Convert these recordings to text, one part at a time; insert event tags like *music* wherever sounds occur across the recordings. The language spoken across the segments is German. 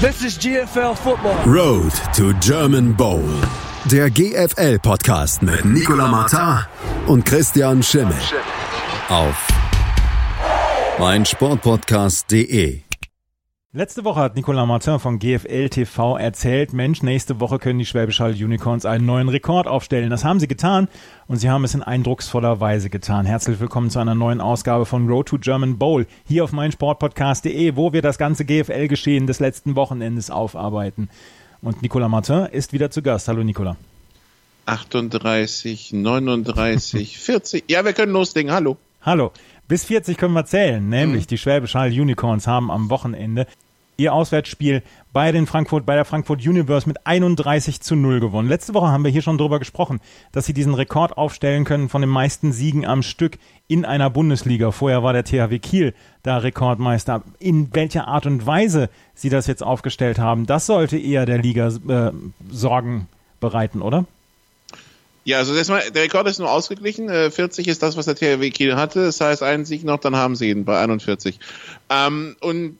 This is GFL Football. Road to German Bowl. Der GFL-Podcast mit Nicola Martin und Christian Schimmel. Auf meinsportpodcast.de. Letzte Woche hat Nicolas Martin von GFL TV erzählt, Mensch, nächste Woche können die Schwäbisch Hall Unicorns einen neuen Rekord aufstellen. Das haben sie getan und sie haben es in eindrucksvoller Weise getan. Herzlich willkommen zu einer neuen Ausgabe von Road to German Bowl hier auf meinsportpodcast.de, wo wir das ganze GFL-Geschehen des letzten Wochenendes aufarbeiten. Und Nicolas Martin ist wieder zu Gast. Hallo Nicolas. 38, 39, 40. Ja, wir können loslegen. Hallo. Hallo. Bis 40 können wir zählen, nämlich mhm. die Schwäbisch Hall Unicorns haben am Wochenende ihr Auswärtsspiel bei den Frankfurt, bei der Frankfurt Universe mit 31 zu 0 gewonnen. Letzte Woche haben wir hier schon drüber gesprochen, dass sie diesen Rekord aufstellen können von den meisten Siegen am Stück in einer Bundesliga. Vorher war der THW Kiel da Rekordmeister. In welcher Art und Weise sie das jetzt aufgestellt haben, das sollte eher der Liga äh, Sorgen bereiten, oder? Ja, also erstmal, der Rekord ist nur ausgeglichen. 40 äh, ist das, was der THW Kiel hatte. Das heißt, einen Sieg noch, dann haben sie ihn bei 41. Ähm, und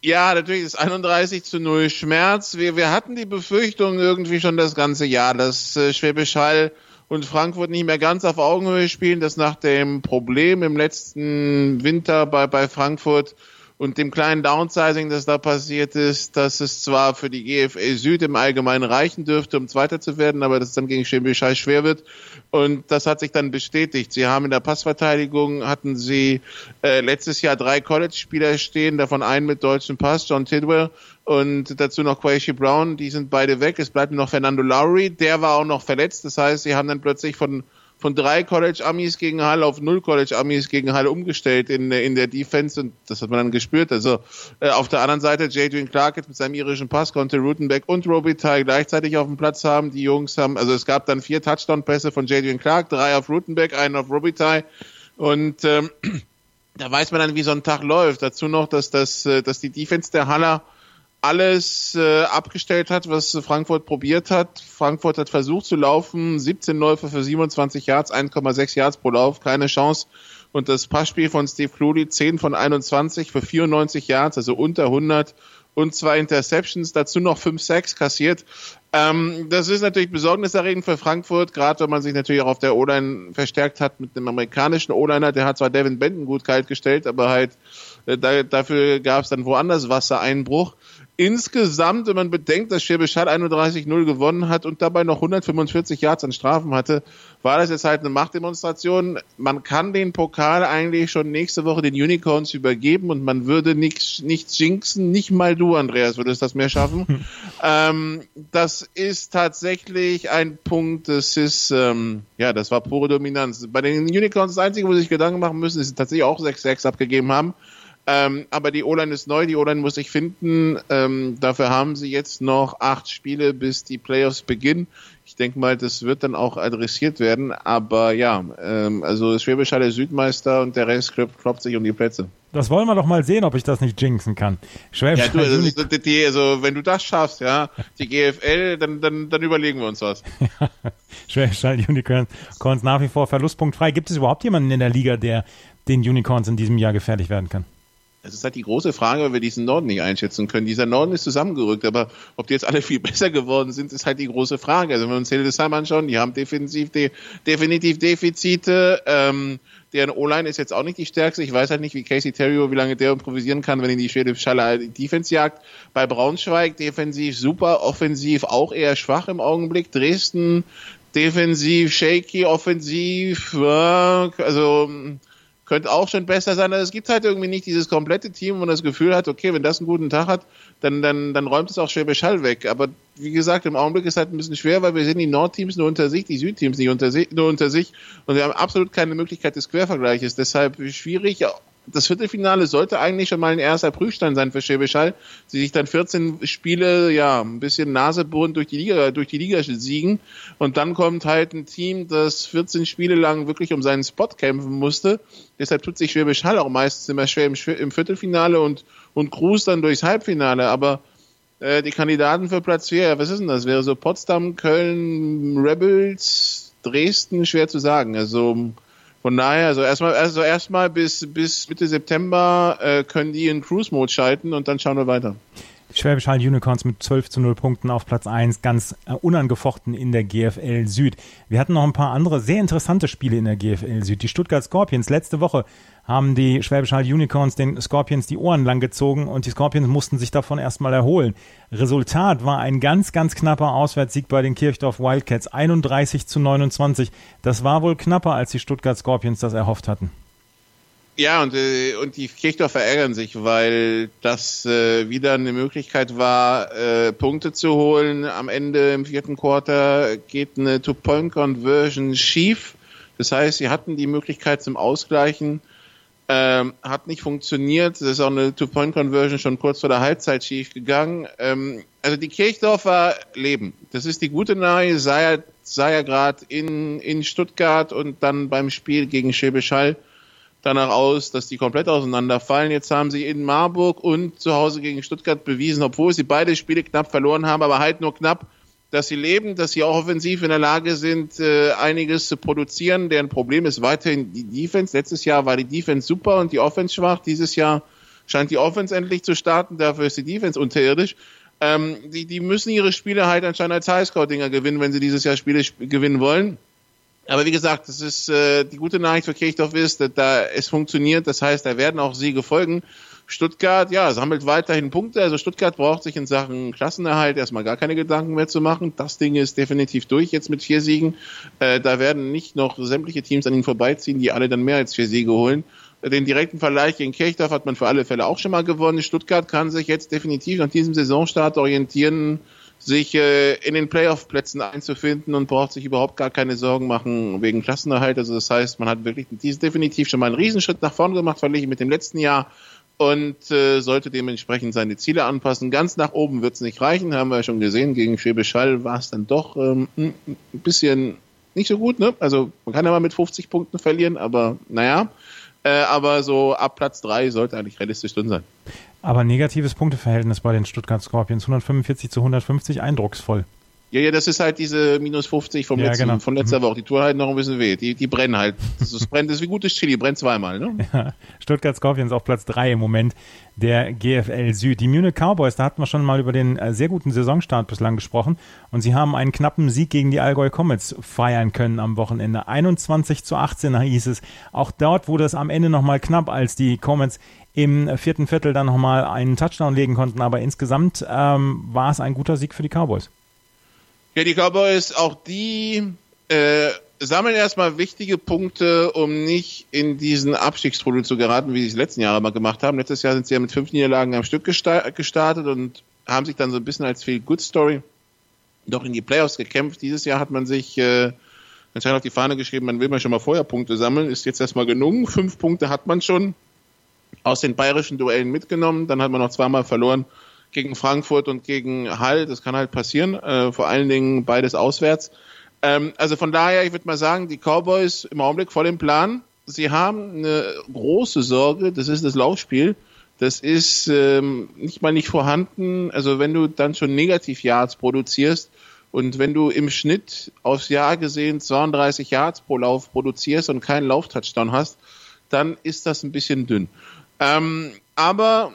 ja, natürlich ist 31 zu 0 Schmerz. Wir, wir hatten die Befürchtung irgendwie schon das ganze Jahr, dass äh, Schwäbisch Hall und Frankfurt nicht mehr ganz auf Augenhöhe spielen, dass nach dem Problem im letzten Winter bei, bei Frankfurt und dem kleinen Downsizing, das da passiert ist, dass es zwar für die GFL Süd im Allgemeinen reichen dürfte, um Zweiter zu werden, aber dass es dann gegen Schembischei schwer wird. Und das hat sich dann bestätigt. Sie haben in der Passverteidigung, hatten sie äh, letztes Jahr drei College-Spieler stehen, davon einen mit deutschem Pass, John Tidwell, und dazu noch Quaishi Brown, die sind beide weg. Es bleibt noch Fernando Lowry, der war auch noch verletzt. Das heißt, sie haben dann plötzlich von von drei College-Amis gegen Hall auf null College-Amis gegen Hall umgestellt in, in der Defense und das hat man dann gespürt. Also äh, auf der anderen Seite, Jadrian Clark mit seinem irischen Pass konnte Rutenbeck und Robitaille gleichzeitig auf dem Platz haben. Die Jungs haben, also es gab dann vier Touchdown-Pässe von Jadrian Clark, drei auf Rutenbeck, einen auf Robitaille und ähm, *clears throat* da weiß man dann, wie so ein Tag läuft. Dazu noch, dass, das, äh, dass die Defense der Haller alles äh, abgestellt hat, was Frankfurt probiert hat. Frankfurt hat versucht zu laufen, 17 Läufe für 27 Yards, 1,6 Yards pro Lauf, keine Chance. Und das Passspiel von Steve Cludy, 10 von 21 für 94 Yards, also unter 100 und zwei Interceptions, dazu noch 5 Sacks kassiert. Ähm, das ist natürlich besorgniserregend für Frankfurt, gerade wenn man sich natürlich auch auf der O-Line verstärkt hat mit einem amerikanischen O-Liner. Der hat zwar Devin Benton gut kalt gestellt, aber halt äh, da, dafür gab es dann woanders Wassereinbruch insgesamt, wenn man bedenkt, dass Schwäbisch Hall 31-0 gewonnen hat und dabei noch 145 Yards an Strafen hatte, war das jetzt halt eine Machtdemonstration. Man kann den Pokal eigentlich schon nächste Woche den Unicorns übergeben und man würde nichts nichts jinxen. Nicht mal du, Andreas, würdest das mehr schaffen. ähm, das ist tatsächlich ein Punkt, das ist, ähm, ja, das war pure Dominanz. Bei den Unicorns das Einzige, wo sie sich Gedanken machen müssen, ist, dass sie tatsächlich auch 6-6 abgegeben haben. Ähm, aber die O-Line ist neu, die O-Line muss sich finden. Ähm, dafür haben sie jetzt noch acht Spiele, bis die Playoffs beginnen. Ich denke mal, das wird dann auch adressiert werden. Aber ja, ähm, also Schwäbisch Hall Südmeister und der Rest klopft sich um die Plätze. Das wollen wir doch mal sehen, ob ich das nicht jinxen kann. Schwäbisch ja, du, also, die, also wenn du das schaffst, ja, die GFL, dann, dann, dann überlegen wir uns was. *laughs* Schwäbisch Hall Unicorns nach wie vor verlustpunktfrei. Gibt es überhaupt jemanden in der Liga, der den Unicorns in diesem Jahr gefährlich werden kann? Das ist halt die große Frage, weil wir diesen Norden nicht einschätzen können. Dieser Norden ist zusammengerückt, aber ob die jetzt alle viel *laughs* besser geworden sind, ist halt die große Frage. Also wenn wir uns Hildesheim anschauen, die haben defensiv de definitiv Defizite. Ähm, deren O-Line ist jetzt auch nicht die stärkste. Ich weiß halt nicht, wie Casey Terrio, wie lange der improvisieren kann, wenn ihn die Schwede Schalle Defense jagt. Bei Braunschweig defensiv super, offensiv auch eher schwach im Augenblick. Dresden defensiv shaky, offensiv, also könnte auch schon besser sein. Also es gibt halt irgendwie nicht dieses komplette Team, wo man das Gefühl hat, okay, wenn das einen guten Tag hat, dann, dann, dann räumt es auch Schwäbisch Hall weg. Aber wie gesagt, im Augenblick ist es halt ein bisschen schwer, weil wir sehen die Nordteams nur unter sich, die Südteams nicht unter sich, nur unter sich und wir haben absolut keine Möglichkeit des Quervergleiches. Deshalb schwierig, das Viertelfinale sollte eigentlich schon mal ein erster Prüfstein sein für Schwäbisch Hall, die sich dann 14 Spiele, ja, ein bisschen Nasebohren durch die Liga, durch die Liga siegen. Und dann kommt halt ein Team, das 14 Spiele lang wirklich um seinen Spot kämpfen musste. Deshalb tut sich Schwäbisch Hall auch meistens immer schwer im, im Viertelfinale und, und Cruz dann durchs Halbfinale. Aber äh, die Kandidaten für Platz 4, was ist denn das? Wäre so Potsdam, Köln, Rebels, Dresden, schwer zu sagen. Also von daher, also erstmal, also erstmal bis, bis Mitte September äh, können die in Cruise Mode schalten und dann schauen wir weiter. Schwäbisch Hall Unicorns mit 12 zu 0 Punkten auf Platz 1, ganz äh, unangefochten in der GFL Süd. Wir hatten noch ein paar andere sehr interessante Spiele in der GFL Süd. Die Stuttgart Scorpions letzte Woche haben die Schwäbisch Hall Unicorns den Scorpions die Ohren lang gezogen und die Scorpions mussten sich davon erstmal erholen. Resultat war ein ganz, ganz knapper Auswärtssieg bei den Kirchdorf Wildcats, 31 zu 29. Das war wohl knapper, als die Stuttgart Scorpions das erhofft hatten. Ja, und, äh, und die Kirchdorfer ärgern sich, weil das äh, wieder eine Möglichkeit war, äh, Punkte zu holen. Am Ende im vierten Quarter geht eine Two-Point-Conversion schief. Das heißt, sie hatten die Möglichkeit zum Ausgleichen, ähm, hat nicht funktioniert. Das ist auch eine Two-Point-Conversion schon kurz vor der Halbzeit schief gegangen. Ähm, also die Kirchdorfer leben. Das ist die gute Nachricht. Sei ja, sei ja gerade in, in Stuttgart und dann beim Spiel gegen Schäbisch Hall danach aus, dass die komplett auseinanderfallen. Jetzt haben sie in Marburg und zu Hause gegen Stuttgart bewiesen, obwohl sie beide Spiele knapp verloren haben, aber halt nur knapp, dass sie leben, dass sie auch offensiv in der Lage sind, äh, einiges zu produzieren. Deren Problem ist weiterhin die Defense. Letztes Jahr war die Defense super und die Offense schwach. Dieses Jahr scheint die Offense endlich zu starten. Dafür ist die Defense unterirdisch. Ähm, die, die müssen ihre Spiele halt anscheinend als Highscore-Dinger gewinnen, wenn sie dieses Jahr Spiele gewinnen wollen. Aber wie gesagt, das ist äh, die gute Nachricht für Kirchdorf ist, dass da es funktioniert. Das heißt, da werden auch Siege folgen. Stuttgart, ja, sammelt weiterhin Punkte. Also Stuttgart braucht sich in Sachen Klassenerhalt erstmal gar keine Gedanken mehr zu machen. Das Ding ist definitiv durch jetzt mit vier Siegen. Äh, da werden nicht noch sämtliche Teams an ihnen vorbeiziehen, die alle dann mehr als vier Siege holen. Den direkten Vergleich gegen Kirchdorf hat man für alle Fälle auch schon mal gewonnen. Stuttgart kann sich jetzt definitiv nach diesem Saisonstart orientieren sich äh, in den Playoff-Plätzen einzufinden und braucht sich überhaupt gar keine Sorgen machen wegen Klassenerhalt. Also das heißt, man hat wirklich definitiv schon mal einen Riesenschritt nach vorne gemacht, verglichen mit dem letzten Jahr und äh, sollte dementsprechend seine Ziele anpassen. Ganz nach oben wird es nicht reichen, haben wir ja schon gesehen. Gegen Schwäbisch Hall war es dann doch ähm, ein bisschen nicht so gut. Ne? Also man kann ja mal mit 50 Punkten verlieren, aber naja. Äh, aber so ab Platz 3 sollte eigentlich realistisch drin sein. Aber negatives Punkteverhältnis bei den Stuttgart Scorpions, 145 zu 150, eindrucksvoll. Ja, ja, das ist halt diese minus 50 vom Ja, letzten, genau. von letzter Mhm. Woche. Die tun halt noch ein bisschen weh. Die, die brennen halt. Das, ist, brennt, das ist wie gutes Chili, brennt zweimal. Ne? *laughs* Ja, Stuttgart Scorpions auf Platz 3 im Moment der GFL Süd. Die Munich Cowboys, da hatten wir schon mal über den äh, sehr guten Saisonstart bislang gesprochen und sie haben einen knappen Sieg gegen die Allgäu Comets feiern können am Wochenende. 21 zu 18 hieß es. Auch dort wurde es am Ende nochmal knapp, als die Comets im vierten Viertel dann nochmal einen Touchdown legen konnten, aber insgesamt ähm, war es ein guter Sieg für die Cowboys. Ja, die Cowboys, auch die äh, sammeln erstmal wichtige Punkte, um nicht in diesen Abstiegstrudel zu geraten, wie sie es letzten Jahre mal gemacht haben. Letztes Jahr sind sie ja mit fünf Niederlagen am Stück gesta gestartet und haben sich dann so ein bisschen als Feel Good Story doch in die Playoffs gekämpft. Dieses Jahr hat man sich äh, anscheinend auf die Fahne geschrieben, man will mal schon mal vorher Punkte sammeln. Ist jetzt erstmal genug. Fünf Punkte hat man schon aus den bayerischen Duellen mitgenommen. Dann hat man noch zweimal verloren gegen Frankfurt und gegen Hall. Das kann halt passieren. Äh, vor allen Dingen beides auswärts. Ähm, also von daher, ich würde mal sagen, die Cowboys im Augenblick voll im Plan. Sie haben eine große Sorge, das ist das Laufspiel. Das ist ähm, nicht mal nicht vorhanden. Also wenn du dann schon Negativ Yards produzierst und wenn du im Schnitt aufs Jahr gesehen 32 Yards pro Lauf produzierst und keinen Lauftouchdown hast, dann ist das ein bisschen dünn. Ähm, aber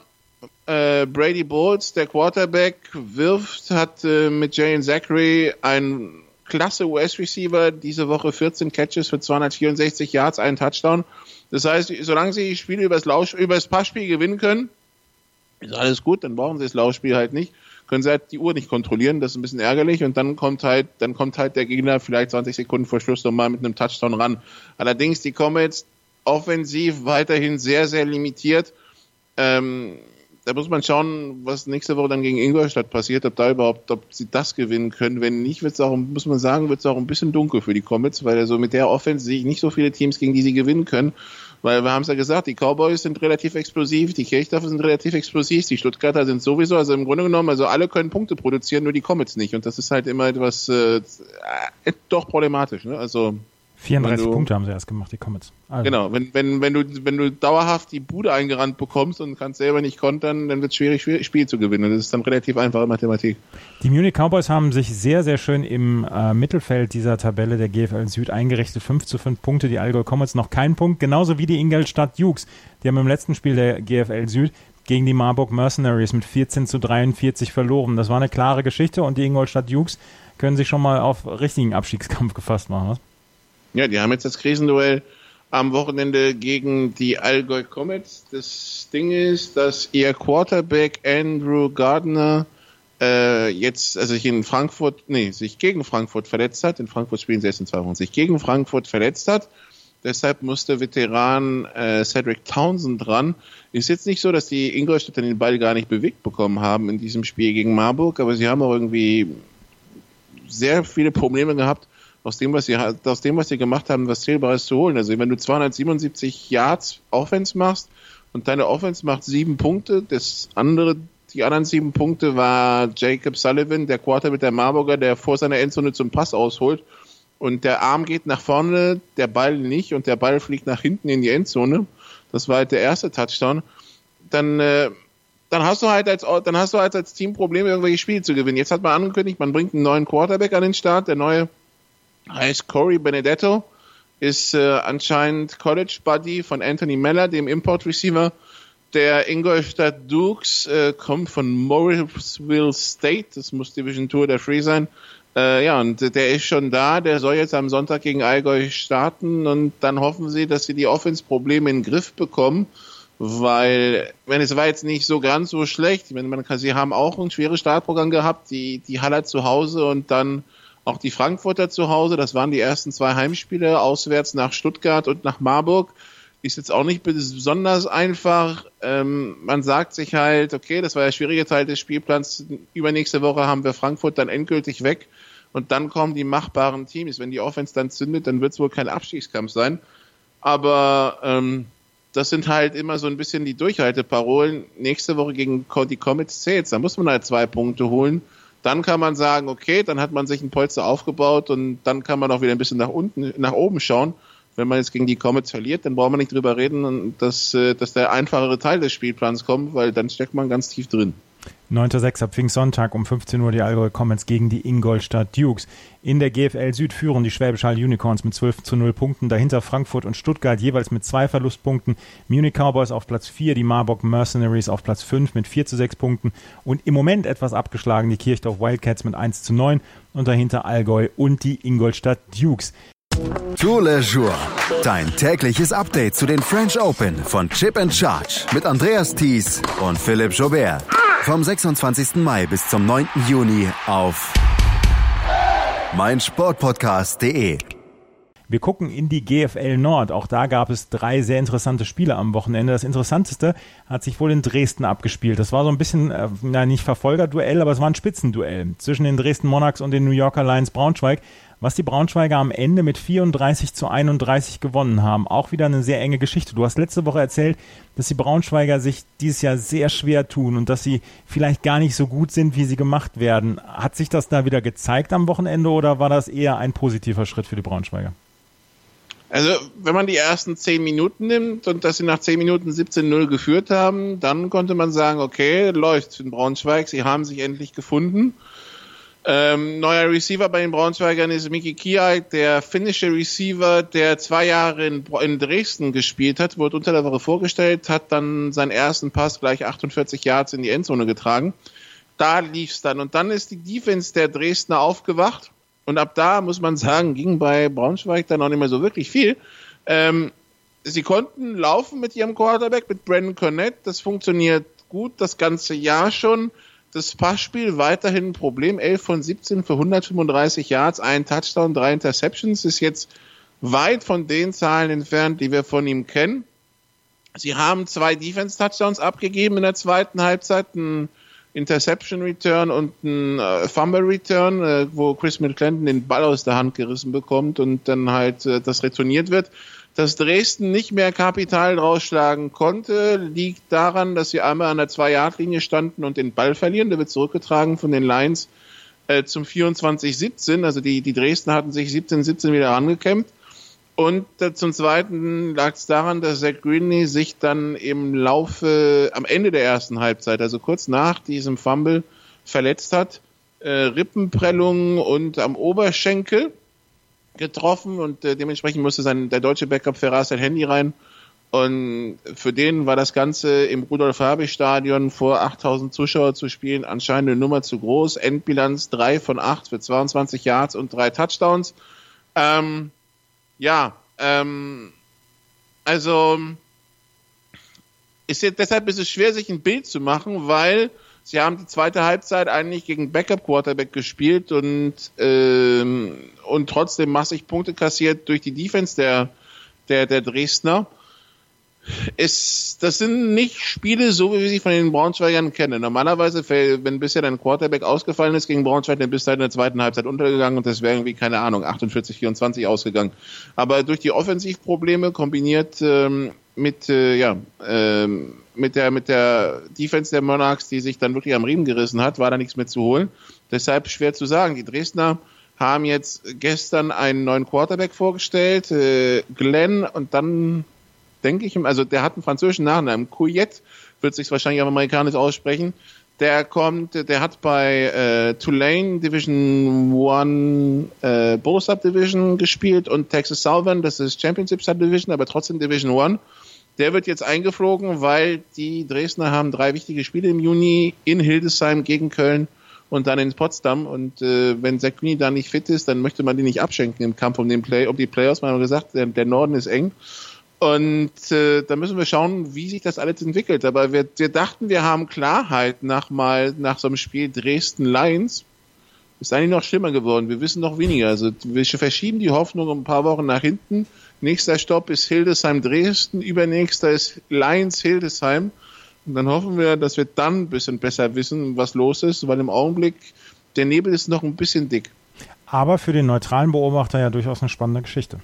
äh, Brady Bowles, der Quarterback, wirft, hat äh, mit Jalen Zachary einen klasse US-Receiver, diese Woche 14 Catches für 264 Yards, einen Touchdown. Das heißt, solange sie die Spiele übers, Lausch, übers Passspiel gewinnen können, ist alles gut, dann brauchen sie das Laufspiel halt nicht. Können sie halt die Uhr nicht kontrollieren, das ist ein bisschen ärgerlich und dann kommt halt, dann kommt halt der Gegner vielleicht 20 Sekunden vor Schluss nochmal mit einem Touchdown ran. Allerdings, die Comets offensiv weiterhin sehr, sehr limitiert. Ähm, da muss man schauen, was nächste Woche dann gegen Ingolstadt passiert, ob da überhaupt, ob sie das gewinnen können. Wenn nicht, wird es auch, muss man sagen, wird es auch ein bisschen dunkel für die Comets, weil also mit der Offense sehe ich nicht so viele Teams, gegen die sie gewinnen können. Weil wir haben es ja gesagt, die Cowboys sind relativ explosiv, die Kirchdorfer sind relativ explosiv, die Stuttgarter sind sowieso, also im Grunde genommen, also alle können Punkte produzieren, nur die Comets nicht. Und das ist halt immer etwas äh, äh, doch problematisch. Ne? Also 34 Wenn du- Punkte haben sie erst gemacht, die Comets. Also, Genau, wenn, wenn, wenn, du, wenn du dauerhaft die Bude eingerannt bekommst und kannst selber nicht kontern, dann wird es schwierig, schwierig, Spiel zu gewinnen. Das ist dann relativ einfache Mathematik. Die Munich Cowboys haben sich sehr, sehr schön im äh, Mittelfeld dieser Tabelle der GFL Süd eingerichtet. 5 zu 5 Punkte, die Allgäu Comets noch kein Punkt, genauso wie die Ingolstadt Dukes. Die haben im letzten Spiel der GFL Süd gegen die Marburg Mercenaries mit 14 zu 43 verloren. Das war eine klare Geschichte und die Ingolstadt Dukes können sich schon mal auf richtigen Abstiegskampf *laughs* gefasst machen. Was? Ja, die haben jetzt das Krisenduell am Wochenende gegen die Allgäu Comets. Das Ding ist, dass ihr Quarterback Andrew Gardner äh, jetzt, also sich in Frankfurt, nee, sich gegen Frankfurt verletzt hat. In Frankfurt spielen sie erst in zwei Wochen. Sich gegen Frankfurt verletzt hat. Deshalb musste Veteran äh, Cedric Townsend dran. Ist jetzt nicht so, dass die Ingolstädter den Ball gar nicht bewegt bekommen haben in diesem Spiel gegen Marburg, aber sie haben auch irgendwie sehr viele Probleme gehabt, aus dem, was sie, aus dem, was sie gemacht haben, was Zählbares zu holen. Also wenn du 277 Yards Offense machst und deine Offense macht sieben Punkte, das andere, die anderen sieben Punkte war Jacob Sullivan, der Quarter mit der Marburger, der vor seiner Endzone zum Pass ausholt und der Arm geht nach vorne, der Ball nicht und der Ball fliegt nach hinten in die Endzone. Das war halt der erste Touchdown. Dann äh, dann hast du halt als dann hast du halt als Team Probleme irgendwelche Spiele zu gewinnen. Jetzt hat man angekündigt, man bringt einen neuen Quarterback an den Start. Der neue heißt Corey Benedetto, ist äh, anscheinend College Buddy von Anthony Meller, dem Import Receiver der Ingolstadt Dukes, äh, kommt von Morrisville State, das muss Division Tour der Free sein. Äh, ja, und der ist schon da, der soll jetzt am Sonntag gegen Allgäu starten und dann hoffen sie, dass sie die Offense-Probleme in den Griff bekommen, weil, wenn es war jetzt nicht so ganz so schlecht, ich meine, man sie haben auch ein schweres Startprogramm gehabt, die, die Haller zu Hause und dann auch die Frankfurter zu Hause, das waren die ersten zwei Heimspiele, auswärts nach Stuttgart und nach Marburg. Ist jetzt auch nicht besonders einfach. Ähm, man sagt sich halt, okay, das war der schwierige Teil des Spielplans. Übernächste Woche haben wir Frankfurt dann endgültig weg. Und dann kommen die machbaren Teams. Wenn die Offense dann zündet, dann wird es wohl kein Abstiegskampf sein. Aber ähm, das sind halt immer so ein bisschen die Durchhalteparolen. Nächste Woche gegen die Comets zählt. Da muss man halt zwei Punkte holen dann kann man sagen, okay, dann hat man sich ein Polster aufgebaut und dann kann man auch wieder ein bisschen nach unten, nach oben schauen. Wenn man jetzt gegen die Comets verliert, dann braucht man nicht drüber reden, dass, äh, dass der einfachere Teil des Spielplans kommt, weil dann steckt man ganz tief drin. 9.6. Pfingstsonntag um 15 Uhr die Allgäu Comets gegen die Ingolstadt Dukes. In der GFL Süd führen die Schwäbisch Hall Unicorns mit 12 zu 0 Punkten, dahinter Frankfurt und Stuttgart jeweils mit zwei Verlustpunkten, Munich Cowboys auf Platz 4, die Marburg Mercenaries auf Platz 5 mit 4 zu 6 Punkten und im Moment etwas abgeschlagen die Kirchdorf Wildcats mit 1 zu 9 und dahinter Allgäu und die Ingolstadt Dukes. Tour Le Jour. Dein tägliches Update zu den French Open von Chip and Charge mit Andreas Thies und Philipp Jobert. Vom 26. Mai bis zum 9. Juni auf meinsportpodcast.de. Wir gucken in die GFL Nord. Auch da gab es drei sehr interessante Spiele am Wochenende. Das interessanteste hat sich wohl in Dresden abgespielt. Das war so ein bisschen, äh, na, nicht Verfolgerduell, aber es war ein Spitzenduell zwischen den Dresden Monarchs und den New Yorker Lions Braunschweig was die Braunschweiger am Ende mit 34 zu 31 gewonnen haben. Auch wieder eine sehr enge Geschichte. Du hast letzte Woche erzählt, dass die Braunschweiger sich dieses Jahr sehr schwer tun und dass sie vielleicht gar nicht so gut sind, wie sie gemacht werden. Hat sich das da wieder gezeigt am Wochenende oder war das eher ein positiver Schritt für die Braunschweiger? Also, wenn man die ersten 10 Minuten nimmt und dass sie nach 10 Minuten 17-0 geführt haben, dann konnte man sagen, okay, läuft in Braunschweig, sie haben sich endlich gefunden. Ähm, neuer Receiver bei den Braunschweigern ist Miki Kiai, der finnische Receiver, der zwei Jahre in, in, Dresden gespielt hat, wurde unter der Woche vorgestellt, hat dann seinen ersten Pass gleich 48 Yards in die Endzone getragen. Da lief's dann. Und dann ist die Defense der Dresdner aufgewacht. Und ab da, muss man sagen, ging bei Braunschweig dann auch nicht mehr so wirklich viel. Ähm, sie konnten laufen mit ihrem Quarterback, mit Brandon Cornett. Das funktioniert gut das ganze Jahr schon das Passspiel weiterhin ein Problem. 11 von 17 für 135 Yards, ein Touchdown, drei Interceptions. Ist jetzt weit von den Zahlen entfernt, die wir von ihm kennen. Sie haben zwei Defense-Touchdowns abgegeben in der zweiten Halbzeit. Ein Interception Return und ein äh, Fumble Return, äh, wo Chris McClendon den Ball aus der Hand gerissen bekommt und dann halt äh, das retourniert wird. Dass Dresden nicht mehr Kapital rausschlagen konnte, liegt daran, dass sie einmal an der Zwei-Yard-Linie standen und den Ball verlieren. Der wird zurückgetragen von den Lions äh, zum 24-17. Also die, die Dresden hatten sich 17-17 wieder angekämpft. Und äh, zum Zweiten lag es daran, dass Zach Greenlee sich dann im Laufe, am Ende der ersten Halbzeit, also kurz nach diesem Fumble, verletzt hat. Äh, Rippenprellungen und am Oberschenkel getroffen und äh, dementsprechend musste sein der deutsche Backup Ferraz sein Handy rein Und für den war das Ganze im Rudolf-Habich-Stadion vor 8000 Zuschauer zu spielen anscheinend eine Nummer zu groß. Endbilanz 3 von 8 für 22 Yards und 3 Touchdowns. Ähm, ja, ähm, also ist jetzt deshalb ist es schwer, sich ein Bild zu machen, weil sie haben die zweite Halbzeit eigentlich gegen Backup Quarterback gespielt und ähm, und trotzdem massig Punkte kassiert durch die Defense der der der Dresdner ist, das sind nicht Spiele, so wie wir sie von den Braunschweigern kennen. Normalerweise, wenn bisher dein Quarterback ausgefallen ist gegen Braunschweig, dann bist du halt in der zweiten Halbzeit untergegangen und das wäre irgendwie, keine Ahnung, 48, 24 ausgegangen. Aber durch die Offensivprobleme kombiniert ähm, mit, äh, ja, ähm, mit der, mit der Defense der Monarchs, die sich dann wirklich am Riemen gerissen hat, war da nichts mehr zu holen. Deshalb schwer zu sagen. Die Dresdner haben jetzt gestern einen neuen Quarterback vorgestellt, äh, Glenn, und dann denke ich, also der hat einen französischen Nachnamen, Couillet, wird sich wahrscheinlich auf amerikanisch aussprechen. Der kommt, der hat bei äh, Tulane Division One äh, Bowl Subdivision gespielt und Texas Southern, das ist Championship Subdivision, aber trotzdem Division One. Der wird jetzt eingeflogen, weil die Dresdner haben drei wichtige Spiele im Juni in Hildesheim gegen Köln und dann in Potsdam. Und äh, wenn Green da nicht fit ist, dann möchte man die nicht abschenken im Kampf um den Play, um die Playoffs. Man hat gesagt, der, der Norden ist eng. Und äh, da müssen wir schauen, wie sich das alles entwickelt. Aber wir, wir dachten, wir haben Klarheit nach mal nach so einem Spiel Dresden Lions. Ist eigentlich noch schlimmer geworden. Wir wissen noch weniger. Also wir verschieben die Hoffnung um ein paar Wochen nach hinten. Nächster Stopp ist Hildesheim Dresden, übernächster ist Lions Hildesheim. Und dann hoffen wir, dass wir dann ein bisschen besser wissen, was los ist, weil im Augenblick der Nebel ist noch ein bisschen dick. Aber für den neutralen Beobachter ja durchaus eine spannende Geschichte.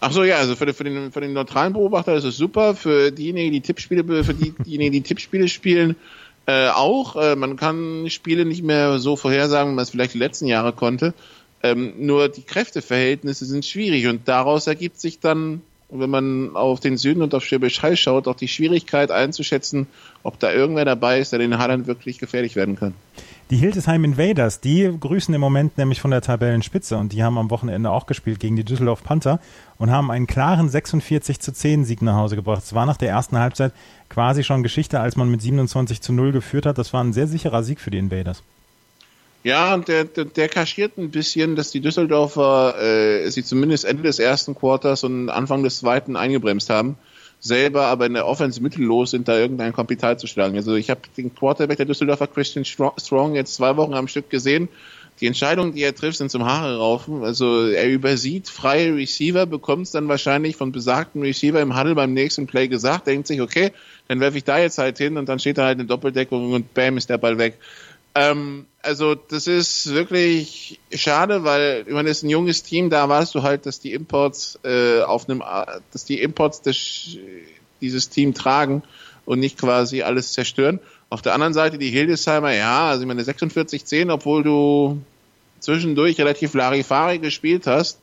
Ach so, ja, also für, den, für, den, für den neutralen Beobachter ist es super, für diejenigen, die Tippspiele, für die, diejenigen, die Tippspiele spielen, äh, auch. Äh, man kann Spiele nicht mehr so vorhersagen, wie man es vielleicht die letzten Jahre konnte. Ähm, nur die Kräfteverhältnisse sind schwierig und daraus ergibt sich dann, wenn man auf den Süden und auf Schwäbisch Hall schaut, auch die Schwierigkeit einzuschätzen, ob da irgendwer dabei ist, der den Halland wirklich gefährlich werden kann. Die Hildesheim Invaders, die grüßen im Moment nämlich von der Tabellenspitze und die haben am Wochenende auch gespielt gegen die Düsseldorf Panther und haben einen klaren 46 zu 10 Sieg nach Hause gebracht. Es war nach der ersten Halbzeit quasi schon Geschichte, als man mit 27 zu 0 geführt hat. Das war ein sehr sicherer Sieg für die Invaders. Ja, und der, der, der kaschiert ein bisschen, dass die Düsseldorfer äh, sie zumindest Ende des ersten Quarters und Anfang des zweiten eingebremst haben selber aber in der Offense mittellos sind, da irgendein Kapital zu schlagen. Also ich habe den Quarterback der Düsseldorfer Christian Strong jetzt zwei Wochen am Stück gesehen. Die Entscheidungen, die er trifft, sind zum Haare raufen. Also er übersieht freie Receiver, bekommt es dann wahrscheinlich von besagten Receiver im Huddle beim nächsten Play gesagt, denkt sich, okay, dann werfe ich da jetzt halt hin und dann steht da halt eine Doppeldeckung und bam ist der Ball weg. Ähm, also das ist wirklich schade, weil ich meine, das ist ein junges Team, da weißt du halt, dass die Imports äh, auf einem, dass die Imports des, dieses Team tragen und nicht quasi alles zerstören. Auf der anderen Seite die Hildesheimer, ja, also ich meine 46-10, obwohl du zwischendurch relativ Larifari gespielt hast,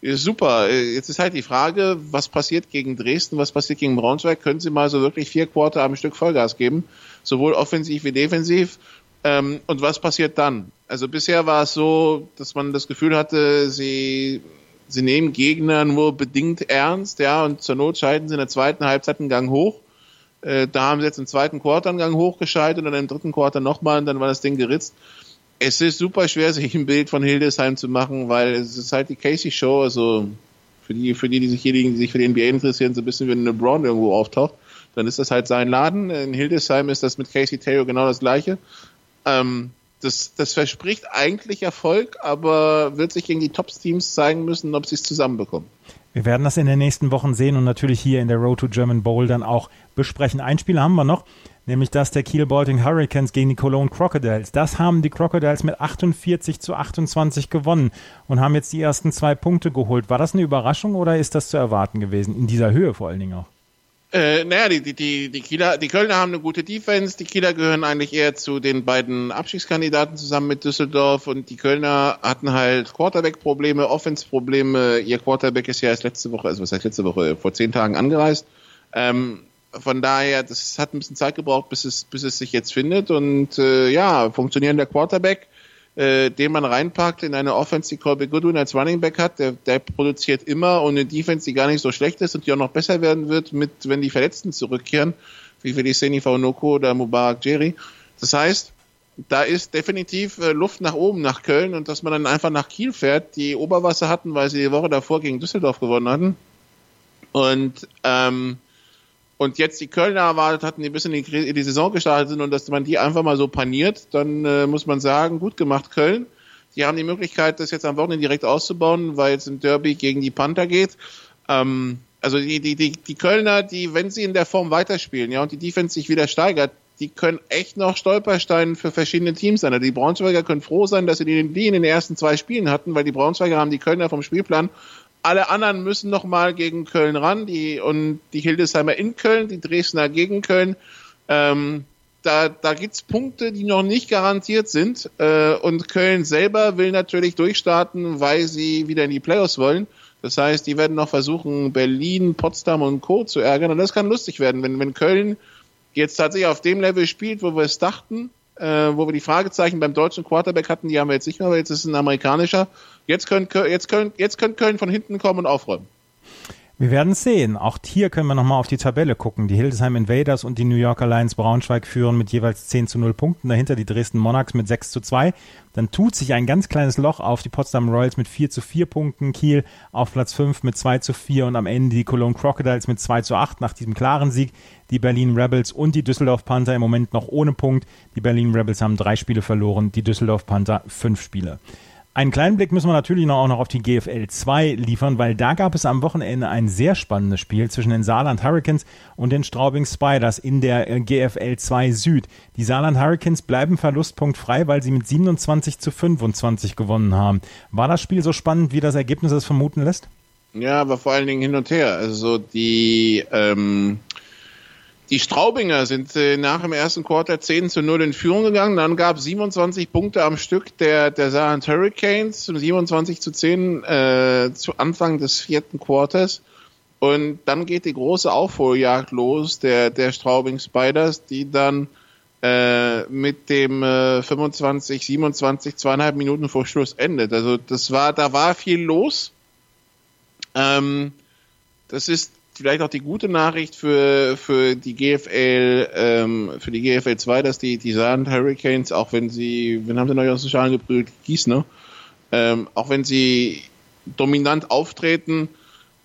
ist super. Jetzt ist halt die Frage, was passiert gegen Dresden, was passiert gegen Braunschweig? Können sie mal so wirklich vier Quarter am Stück Vollgas geben? Sowohl offensiv wie defensiv. Ähm, und was passiert dann? Also bisher war es so, dass man das Gefühl hatte, sie, sie nehmen Gegner nur bedingt ernst, ja, und zur Not schalten sie in der zweiten Halbzeit einen Gang hoch. Äh, da haben sie jetzt im zweiten Quarter einen Gang hochgeschaltet und im dritten Quarter nochmal und dann war das Ding geritzt. Es ist super schwer, sich ein Bild von Hildesheim zu machen, weil es ist halt die Casey Show, also für die, für die, die sich, die sich für die NBA interessieren, so ein bisschen wie wenn LeBron irgendwo auftaucht, dann ist das halt sein Laden. In Hildesheim ist das mit Casey Taylor genau das gleiche. Ähm, das, das verspricht eigentlich Erfolg, aber wird sich gegen die Top-Teams zeigen müssen, ob sie es zusammenbekommen. Wir werden das in den nächsten Wochen sehen und natürlich hier in der Road to German Bowl dann auch besprechen. Ein Spiel haben wir noch, nämlich das der Kiel Baltic Hurricanes gegen die Cologne Crocodiles. Das haben die Crocodiles mit 48 zu 28 gewonnen und haben jetzt die ersten zwei Punkte geholt. War das eine Überraschung oder ist das zu erwarten gewesen? In dieser Höhe vor allen Dingen auch. Äh, naja, die, die, die, Kieler, die Kölner haben eine gute Defense. Die Kieler gehören eigentlich eher zu den beiden Abstiegskandidaten zusammen mit Düsseldorf und die Kölner hatten halt Quarterback-Probleme, Offense-Probleme. Ihr Quarterback ist ja erst letzte Woche, also was heißt letzte Woche, vor zehn Tagen angereist. Ähm, von daher, das hat ein bisschen Zeit gebraucht, bis es, bis es sich jetzt findet und äh, ja, funktionierender Quarterback äh, den man reinpackt in eine Offense, die Colby Goodwin als Running Back hat. Der, der produziert immer und eine Defense, die gar nicht so schlecht ist und die auch noch besser werden wird, mit wenn die Verletzten zurückkehren, wie Feliceni Faunoko oder Mubarak Jerry. Das heißt, da ist definitiv äh, Luft nach oben, nach Köln und dass man dann einfach nach Kiel fährt, die Oberwasser hatten, weil sie die Woche davor gegen Düsseldorf gewonnen hatten. Und ähm, und jetzt die Kölner erwartet hatten, die ein bisschen in die, in die Saison gestartet sind und dass man die einfach mal so paniert, dann äh, muss man sagen, gut gemacht Köln. Die haben die Möglichkeit, das jetzt am Wochenende direkt auszubauen, weil es im Derby gegen die Panther geht. Ähm, also die, die, die, die Kölner, die, wenn sie in der Form weiterspielen, ja, und die Defense sich wieder steigert, die können echt noch Stolpersteine für verschiedene Teams sein. Also die Braunschweiger können froh sein, dass sie die, die in den ersten zwei Spielen hatten, weil die Braunschweiger haben die Kölner vom Spielplan alle anderen müssen noch mal gegen Köln ran. Die, und die Hildesheimer in Köln, die Dresdner gegen Köln. Ähm, da, da gibt's Punkte, die noch nicht garantiert sind. Äh, und Köln selber will natürlich durchstarten, weil sie wieder in die Playoffs wollen. Das heißt, die werden noch versuchen, Berlin, Potsdam und Co. zu ärgern. Und das kann lustig werden, wenn, wenn Köln jetzt tatsächlich auf dem Level spielt, wo wir es dachten, äh, wo wir die Fragezeichen beim deutschen Quarterback hatten, die haben wir jetzt nicht mehr, aber jetzt ist es ein amerikanischer. Jetzt können, jetzt können, jetzt können Köln von hinten kommen und aufräumen. Wir werden sehen. Auch hier können wir nochmal auf die Tabelle gucken. Die Hildesheim Invaders und die New Yorker Lions Braunschweig führen mit jeweils 10 zu 0 Punkten. Dahinter die Dresden Monarchs mit 6 zu 2. Dann tut sich ein ganz kleines Loch auf die Potsdam Royals mit 4 zu 4 Punkten. Kiel auf Platz 5 mit 2 zu 4 und am Ende die Cologne Crocodiles mit 2 zu 8 nach diesem klaren Sieg. Die Berlin Rebels und die Düsseldorf Panther im Moment noch ohne Punkt. Die Berlin Rebels haben drei Spiele verloren, die Düsseldorf Panther fünf Spiele. Einen kleinen Blick müssen wir natürlich noch auch noch auf die GFL 2 liefern, weil da gab es am Wochenende ein sehr spannendes Spiel zwischen den Saarland Hurricanes und den Straubing Spiders in der äh, GFL 2 Süd. Die Saarland Hurricanes bleiben verlustpunktfrei, weil sie mit 27 zu 25 gewonnen haben. War das Spiel so spannend, wie das Ergebnis es vermuten lässt? Ja, aber vor allen Dingen hin und her. Also die ähm, die Straubinger sind äh, nach dem ersten Quarter 10 zu 0 in Führung gegangen. Dann gab es 27 Punkte am Stück der, der Saarland Hurricanes, 27 zu 10 äh, zu Anfang des vierten Quarters. Und dann geht die große Aufholjagd los der, der Straubing Spiders, die dann äh, mit dem äh, 25, 27, zweieinhalb Minuten vor Schluss endet. Also das war, da war viel los. Ähm, das ist vielleicht auch die gute Nachricht für, für die GFL, ähm, für die GFL 2, dass die, die Sand Hurricanes, auch wenn sie, wen haben sie neu aus den Schalen gebrüllt? Gießner, ähm, auch wenn sie dominant auftreten,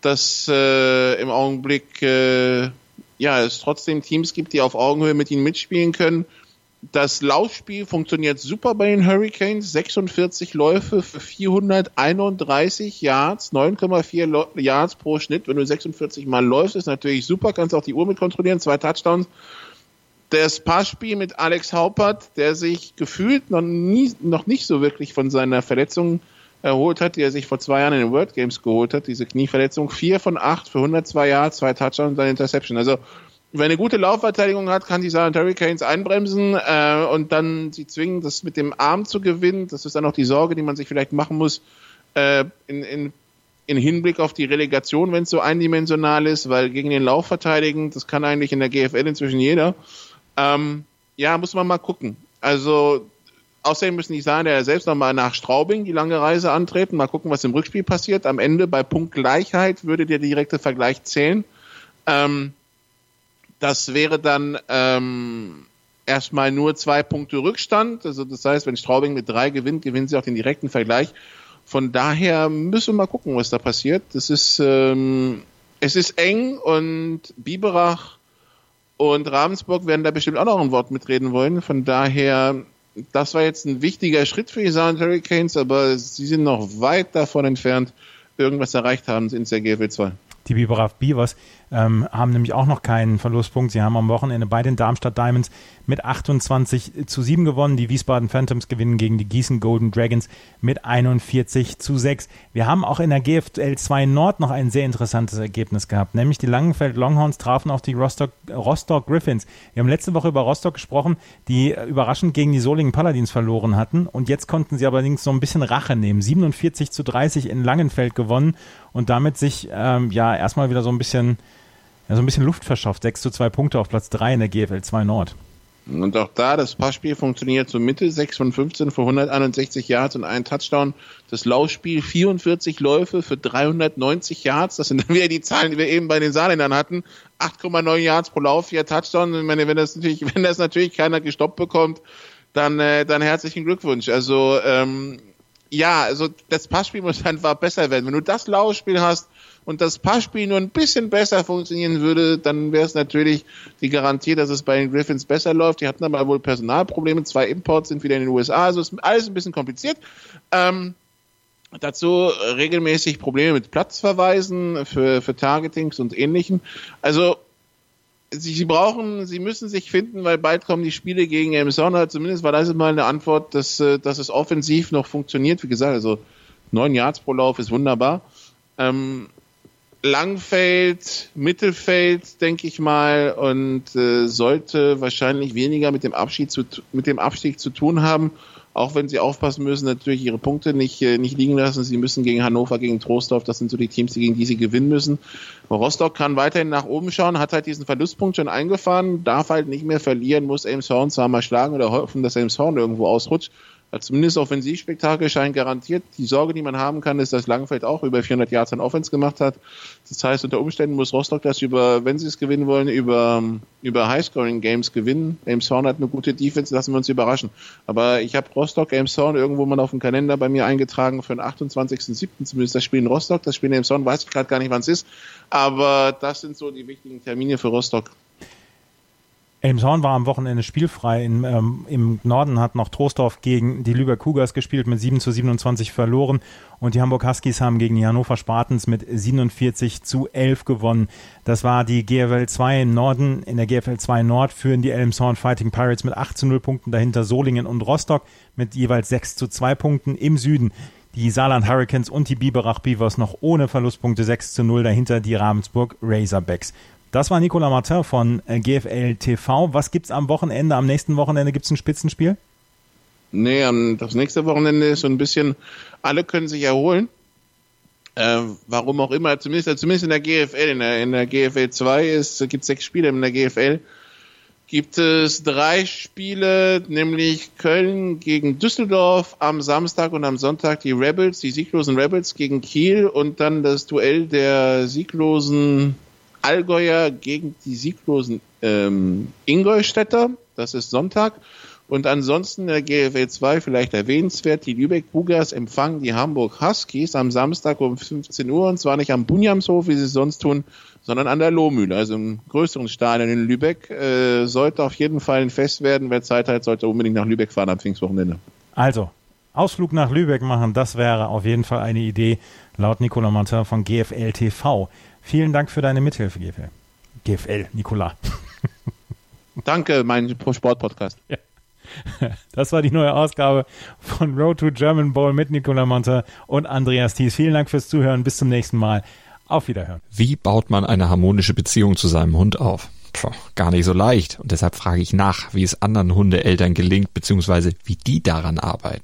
dass äh, im Augenblick äh, ja es trotzdem Teams gibt, die auf Augenhöhe mit ihnen mitspielen können das Laufspiel funktioniert super bei den Hurricanes. 46 Läufe für 431 Yards, 9,4 Yards pro Schnitt. Wenn du 46 Mal läufst, ist natürlich super. Kannst auch die Uhr mit kontrollieren. Zwei Touchdowns. Das Passspiel mit Alex Haupert, der sich gefühlt noch, nie, noch nicht so wirklich von seiner Verletzung erholt hat, die er sich vor zwei Jahren in den World Games geholt hat, diese Knieverletzung. Vier von acht für 102 Yards, zwei Touchdowns und eine Interception. Also wenn eine gute Laufverteidigung hat, kann die Saarland Hurricanes einbremsen äh, und dann sie zwingen, das mit dem Arm zu gewinnen. Das ist dann auch die Sorge, die man sich vielleicht machen muss äh, in, in, in Hinblick auf die Relegation, wenn es so eindimensional ist, weil gegen den Lauf verteidigen, das kann eigentlich in der GFL inzwischen jeder. Ähm, ja, muss man mal gucken. Also Außerdem müssen die Saarländer selbst nochmal nach Straubing die lange Reise antreten. Mal gucken, was im Rückspiel passiert. Am Ende bei Punktgleichheit würde der direkte Vergleich zählen. Ähm, das wäre dann ähm, erstmal nur zwei Punkte Rückstand. Also das heißt, wenn Straubing mit drei gewinnt, gewinnen sie auch den direkten Vergleich. Von daher müssen wir mal gucken, was da passiert. Das ist, ähm, es ist eng und Biberach und Ravensburg werden da bestimmt auch noch ein Wort mitreden wollen. Von daher, das war jetzt ein wichtiger Schritt für die Saarland Hurricanes, aber sie sind noch weit davon entfernt, irgendwas erreicht haben in der GFL 2. Die Biberach Beavers ähm, haben nämlich auch noch keinen Verlustpunkt. Sie haben am Wochenende bei den Darmstadt Diamonds mit 28 zu 7 gewonnen. Die Wiesbaden Phantoms gewinnen gegen die Gießen Golden Dragons mit 41 zu 6. Wir haben auch in der GFL 2 Nord noch ein sehr interessantes Ergebnis gehabt, nämlich die Langenfeld Longhorns trafen auf die Rostock, Rostock Griffins. Wir haben letzte Woche über Rostock gesprochen, die überraschend gegen die Solingen Paladins verloren hatten und jetzt konnten sie allerdings so ein bisschen Rache nehmen. 47 zu 30 in Langenfeld gewonnen und damit sich ähm, ja erstmal wieder so ein bisschen ja, so ein bisschen Luft verschafft. 6 zu 2 Punkte auf Platz 3 in der GFL 2 Nord. Und auch da, das Passspiel funktioniert zur Mitte, 6 von 15 für 161 Yards und ein Touchdown. Das Laufspiel, 44 Läufe für 390 Yards. Das sind dann *laughs* wieder die Zahlen, die wir eben bei den Saarländern hatten. 8,9 Yards pro Lauf, 4 Touchdown. Ich meine, wenn das natürlich, *laughs* wenn das natürlich keiner gestoppt bekommt, dann, äh, dann herzlichen Glückwunsch. Also, ähm, ja, also das Passspiel muss einfach besser werden. Wenn du das Laufspiel hast, und das Passspiel nur ein bisschen besser funktionieren würde, dann wäre es natürlich die Garantie, dass es bei den Griffins besser läuft. Die hatten aber wohl Personalprobleme. Zwei Imports sind wieder in den USA, also ist alles ein bisschen kompliziert. Ähm, dazu regelmäßig Probleme mit Platzverweisen für, für Targetings und ähnlichem. Also sie, sie brauchen, sie müssen sich finden, weil bald kommen die Spiele gegen Arizona. Zumindest war das mal eine Antwort, dass, äh, dass es offensiv noch funktioniert. Wie gesagt, also neun Yards pro Lauf ist wunderbar. Ähm, Langfeld, Mittelfeld, denke ich mal, und äh, sollte wahrscheinlich weniger mit dem Abschied zu, mit dem Abstieg zu tun haben. Auch wenn sie aufpassen müssen, natürlich ihre Punkte nicht, äh, nicht liegen lassen. Sie müssen gegen Hannover, gegen Trostorf, das sind so die Teams, gegen die sie gewinnen müssen. Rostock kann weiterhin nach oben schauen, hat halt diesen Verlustpunkt schon eingefahren, darf halt nicht mehr verlieren, muss Elmshorn zwar mal schlagen oder hoffen, dass Elmshorn irgendwo ausrutscht. Zumindest Offensivspektakel scheint garantiert. Die Sorge, die man haben kann, ist, dass Langenfeld auch über 400 Yards an Offense gemacht hat. Das heißt, unter Umständen muss Rostock das über, wenn sie es gewinnen wollen, über, über Highscoring-Games gewinnen. Elmshorn hat eine gute Defense, lassen wir uns überraschen. Aber ich habe Rostock, Elmshorn irgendwo mal auf dem Kalender bei mir eingetragen für den 28.07. zumindest das Spiel in Rostock. Das Spiel in Elmshorn weiß ich gerade gar nicht, wann es ist. Aber das sind so die wichtigen Termine für Rostock. Elmshorn war am Wochenende spielfrei. In, ähm, Im Norden hat noch Troisdorf gegen die Lübeck Cougars gespielt, mit 7 zu 27 verloren. Und die Hamburg Huskies haben gegen die Hannover Spartans mit 47 zu 11 gewonnen. Das war die GFL 2 im Norden. In der GFL 2 Nord führen die Elmshorn Fighting Pirates mit 8 zu 0 Punkten, dahinter Solingen und Rostock mit jeweils 6 zu 2 Punkten. Im Süden die Saarland Hurricanes und die Biberach Beavers noch ohne Verlustpunkte 6 zu 0, dahinter die Ravensburg Razorbacks. Das war Nicolas Martin von äh, GFL TV. Was gibt's am Wochenende? Am nächsten Wochenende gibt's ein Spitzenspiel? Nee, das nächste Wochenende ist so ein bisschen, alle können sich erholen. Äh, warum auch immer, zumindest, zumindest in der GFL, in der, in der GFL 2 gibt es sechs Spiele, in der GFL gibt es drei Spiele, nämlich Köln gegen Düsseldorf am Samstag und am Sonntag die Rebels, die sieglosen Rebels gegen Kiel und dann das Duell der sieglosen Allgäuer gegen die sieglosen ähm, Ingolstädter. Das ist Sonntag. Und ansonsten der GFL 2 vielleicht erwähnenswert, die Lübeck Bugas empfangen die Hamburg Huskies am Samstag um 15 Uhr und zwar nicht am Bunjamshof, wie sie es sonst tun, sondern an der Lohmühle, also im größeren Stadion in Lübeck. Äh, sollte auf jeden Fall ein Fest werden. Wer Zeit hat, sollte unbedingt nach Lübeck fahren am Pfingstwochenende. Also, Ausflug nach Lübeck machen, das wäre auf jeden Fall eine Idee, laut Nicolas Martin von GFL TV. Vielen Dank für deine Mithilfe, GFL. GFL, Nicola. *laughs* Danke, mein Sportpodcast. Ja. Das war die neue Ausgabe von Road to German Bowl mit Nicola Monte und Andreas Thies. Vielen Dank fürs Zuhören. Bis zum nächsten Mal. Auf Wiederhören. Wie baut man eine harmonische Beziehung zu seinem Hund auf? Puh, gar nicht so leicht. Und deshalb frage ich nach, wie es anderen Hundeeltern gelingt, beziehungsweise wie die daran arbeiten.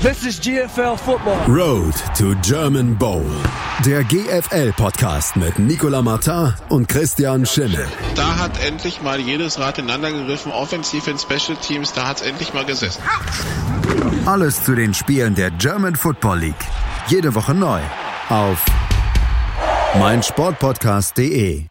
This is GFL Football. Road to German Bowl. Der GFL-Podcast mit Nicolas Martin und Christian Schimmel. Da hat endlich mal jedes Rad ineinander gegriffen, offensiv in Special Teams, da hat es endlich mal gesessen. Alles zu den Spielen der German Football League. Jede Woche neu auf meinsportpodcast.de.